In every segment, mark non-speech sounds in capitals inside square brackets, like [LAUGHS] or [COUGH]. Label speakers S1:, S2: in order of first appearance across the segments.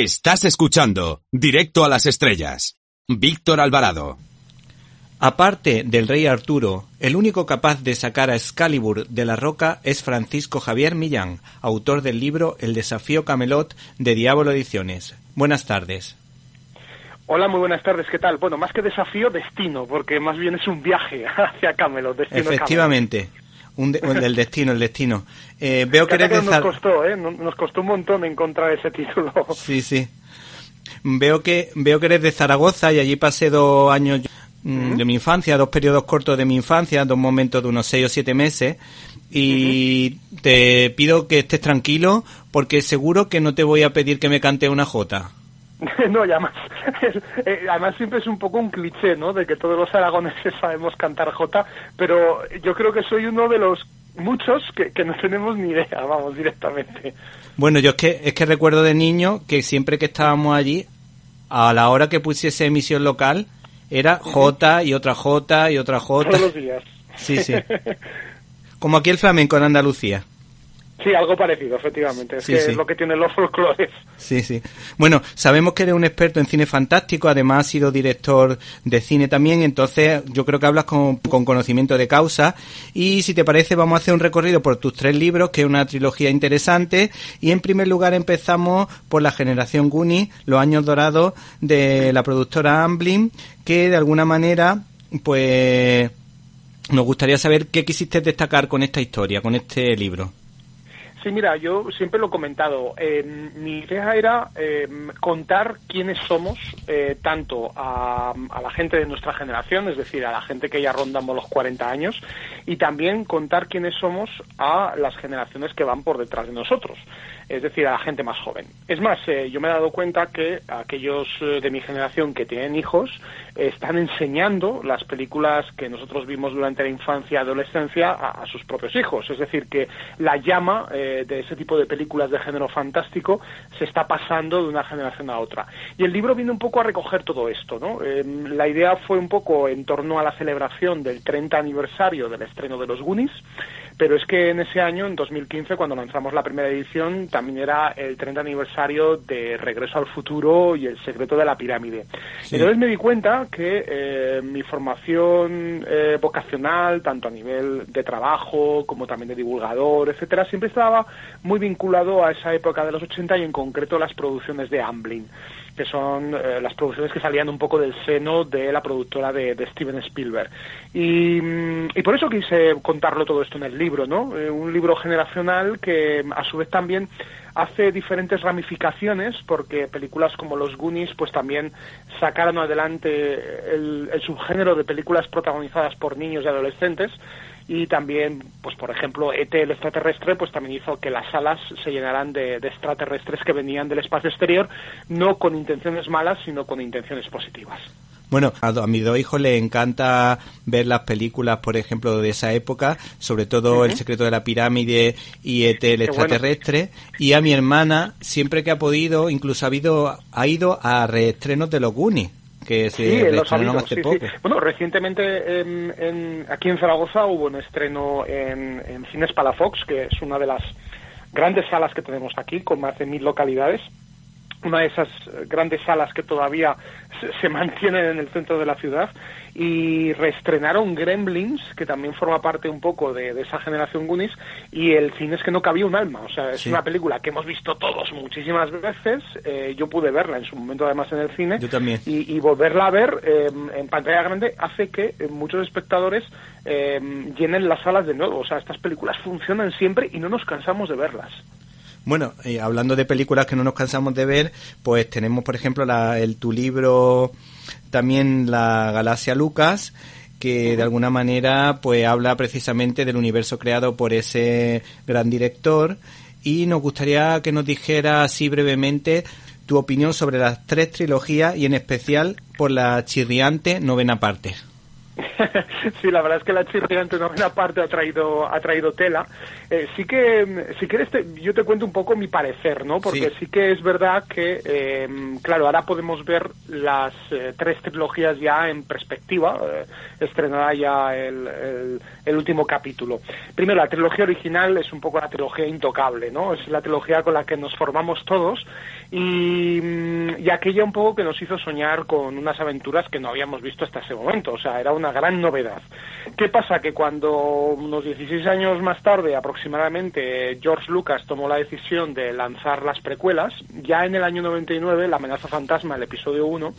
S1: Estás escuchando Directo a las Estrellas. Víctor Alvarado.
S2: Aparte del rey Arturo, el único capaz de sacar a Excalibur de la roca es Francisco Javier Millán, autor del libro El desafío Camelot de Diablo Ediciones. Buenas tardes.
S3: Hola, muy buenas tardes, ¿qué tal? Bueno, más que desafío, destino, porque más bien es un viaje [LAUGHS] hacia Camelot, destino
S2: Efectivamente. Un el destino, el destino. Eh, veo que eres de
S3: nos costó, ¿eh? Nos costó un montón encontrar ese título. [LAUGHS]
S2: Sí, sí. Veo que, veo que eres de Zaragoza y allí pasé dos años Mm, de mi infancia, dos periodos cortos de mi infancia, dos momentos de unos seis o siete meses. Y te pido que estés tranquilo porque seguro que no te voy a pedir que me cante una jota. [LAUGHS]
S3: no, y además, eh, además siempre es un poco un cliché, ¿no? De que todos los aragoneses [LAUGHS] sabemos cantar jota, pero yo creo que soy uno de los muchos que, que no tenemos ni idea, vamos, directamente.
S2: Bueno, yo es que, es que recuerdo de niño que siempre que estábamos allí, a la hora que pusiese emisión local, era J y otra J y otra J.
S3: Todos los días.
S2: Sí, sí. [LAUGHS] Como aquí el flamenco en Andalucía.
S3: Sí, algo parecido, efectivamente. Es que es lo que tienen los folclores.
S2: Sí, sí. Bueno, sabemos que eres un experto en cine fantástico, además has sido director de cine también, entonces yo creo que hablas con, con, conocimiento de causa. Y si te parece, vamos a hacer un recorrido por tus tres libros, que es una trilogía interesante. Y en primer lugar empezamos por la generación Goonie, los años dorados de la productora Amblin, que de alguna manera, pues, nos gustaría saber qué quisiste destacar con esta historia, con este libro.
S3: Sí, mira, yo siempre lo he comentado. Eh, mi idea era eh, contar quiénes somos, eh, tanto a, a, la gente de nuestra generación, es decir, a la gente que ya rondamos los 40 años, y también contar quiénes somos a las generaciones que van por detrás de nosotros es decir, a la gente más joven. Es más, eh, yo me he dado cuenta que aquellos eh, de mi generación que tienen hijos eh, están enseñando las películas que nosotros vimos durante la infancia y adolescencia a, a, sus propios hijos. Es decir, que la llama de ese tipo de películas de género fantástico se está pasando de una generación a otra. Y el libro viene un poco a recoger todo esto. ¿no? la idea fue un poco en torno a la celebración del 30 aniversario del estreno de los Goonies pero es que en ese año, en 2015, cuando lanzamos la primera edición, también era el 30 aniversario de Regreso al Futuro y El secreto de la pirámide. Sí. Entonces me di cuenta que eh, mi formación eh, vocacional, tanto a nivel de trabajo como también de divulgador, etcétera, siempre estaba muy vinculado a esa época de los 80 y en concreto las producciones de Amblin que son eh, las producciones que salían un poco del seno de la productora de, Steven Spielberg. Y, y, por eso quise contarlo todo esto en el libro, ¿no? Eh, un libro generacional que a su vez también hace diferentes ramificaciones porque películas como Los Goonies pues también sacaron adelante el, el subgénero de películas protagonizadas por niños y adolescentes y también, pues por ejemplo, ET el extraterrestre, pues también hizo que las salas se llenaran de, de, extraterrestres que venían del espacio exterior, no con intenciones malas, sino con intenciones positivas.
S2: Bueno, a, a mis dos hijos les encanta ver las películas, por ejemplo, de esa época, sobre todo uh -huh. El secreto de la pirámide y ET el extraterrestre, bueno. y a mi hermana, siempre que ha podido, incluso ha, habido, ha ido a reestrenos de los Goonies que se
S3: sí,
S2: estrenaron hace
S3: sí,
S2: poco.
S3: Sí. Bueno, recientemente en, en, aquí en Zaragoza hubo un estreno en, en Cines Palafox, que es una de las grandes salas que tenemos aquí, con más de mil localidades una de esas grandes salas que todavía se, se, mantienen en el centro de la ciudad y reestrenaron Gremlins que también forma parte un poco de, de esa generación Goonies y el cine es que no cabía un alma. O sea es sí. una película que hemos visto todos muchísimas veces eh, yo pude verla en su momento además en el cine
S2: yo también.
S3: y, y volverla a ver eh, en pantalla grande hace que eh, muchos espectadores eh, llenen las salas de nuevo. O sea estas películas funcionan siempre y no nos cansamos de verlas
S2: bueno, eh, hablando de películas que no nos cansamos de ver, pues tenemos, por ejemplo, la, el, tu libro, también La Galaxia Lucas, que de alguna manera pues habla precisamente del universo creado por ese gran director y nos gustaría que nos dijera así brevemente tu opinión sobre las tres trilogías y en especial por la chirriante novena parte. [LAUGHS]
S3: sí, la verdad es que la trilogía en novena parte ha traído, ha traído tela. Eh, sí que, si quieres, yo te cuento un poco mi parecer, ¿no? Porque sí, que es verdad que, eh, claro, ahora podemos ver las eh, tres trilogías ya en perspectiva, estrenada ya el, el, último capítulo. Primero, la trilogía original es un poco la trilogía intocable, ¿no? Es la trilogía con la que nos formamos todos y, mm, y aquella un poco que nos hizo soñar con unas aventuras que no habíamos visto hasta ese momento. O sea, era una gran novedad. ¿Qué pasa? Que cuando unos 16 años más tarde aproximadamente George Lucas tomó la decisión de lanzar las precuelas, ya en el año 99, La amenaza fantasma, el episodio 1,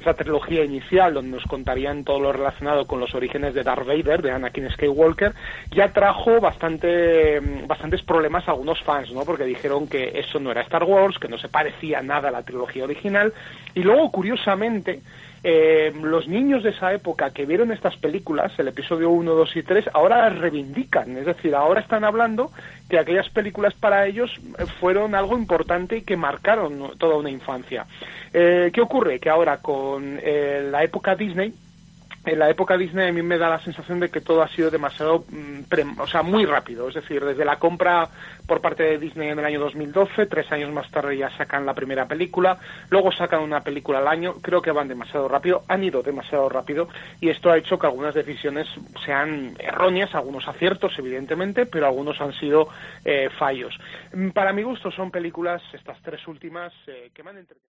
S3: esa trilogía inicial donde nos contarían todo lo relacionado con los orígenes de Darth Vader, de Anakin Skywalker, ya trajo bastante, bastantes problemas a algunos fans, ¿no? Porque dijeron que eso no era Star Wars, que no se parecía nada a la trilogía original, y luego, curiosamente, eh, los niños de esa época que vieron estas películas, el episodio 1, 2 y 3, ahora las reivindican. Es decir, ahora están hablando que aquellas películas para ellos fueron algo importante y que marcaron toda una infancia. Eh, ¿Qué ocurre? Que ahora con eh, la época Disney, en la época Disney a mí me da la sensación de que todo ha sido demasiado, mm, o sea, muy rápido. Es decir, desde la compra por parte de Disney en el año 2012, tres años más tarde ya sacan la primera película, luego sacan una película al año, creo que van demasiado rápido, han ido demasiado rápido y esto ha hecho que algunas decisiones sean erróneas, algunos aciertos evidentemente, pero algunos han sido eh, fallos. Mm, para mi gusto son películas, estas tres últimas, eh, que me han entretenido.